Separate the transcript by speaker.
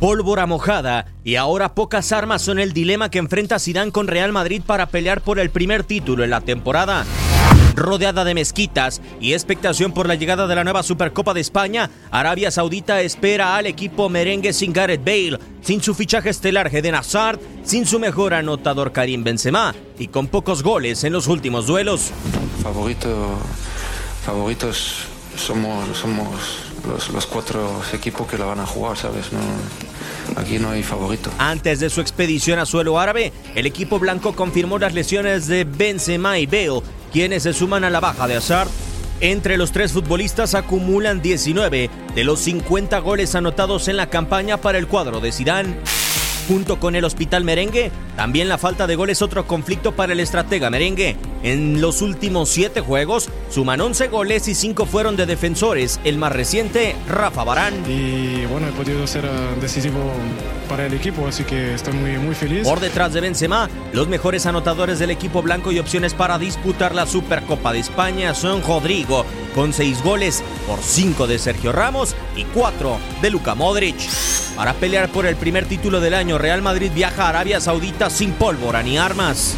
Speaker 1: Pólvora mojada y ahora pocas armas son el dilema que enfrenta Zidane con Real Madrid para pelear por el primer título en la temporada. Rodeada de mezquitas y expectación por la llegada de la nueva Supercopa de España, Arabia Saudita espera al equipo merengue sin Gareth Bale, sin su fichaje estelar Eden Hazard, sin su mejor anotador Karim Benzema y con pocos goles en los últimos duelos.
Speaker 2: Favorito, favoritos somos, somos los, cuatro equipos que la van a jugar, ¿sabes? aquí no hay favorito.
Speaker 1: Antes de su expedición a suelo árabe, el equipo blanco confirmó las lesiones de Benzema y Bale, quienes se suman a la baja de Hazard. Entre los tres futbolistas acumulan 19 de los 50 goles anotados en la campaña para el cuadro de Zidane. Junto con el Hospital Merengue, también la falta de goles otro conflicto para el estratega Merengue. En los últimos siete juegos, suman 11 goles y 5 fueron de defensores. El más reciente, Rafa Barán.
Speaker 3: Y bueno, he podido ser uh, decisivo para el equipo, así que estoy muy, muy feliz.
Speaker 1: Por detrás de Benzema, los mejores anotadores del equipo blanco y opciones para disputar la Supercopa de España son Rodrigo, con 6 goles por 5 de Sergio Ramos y 4 de Luka Modric. Para pelear por el primer título del año, Real Madrid viaja a Arabia Saudita sin pólvora ni armas.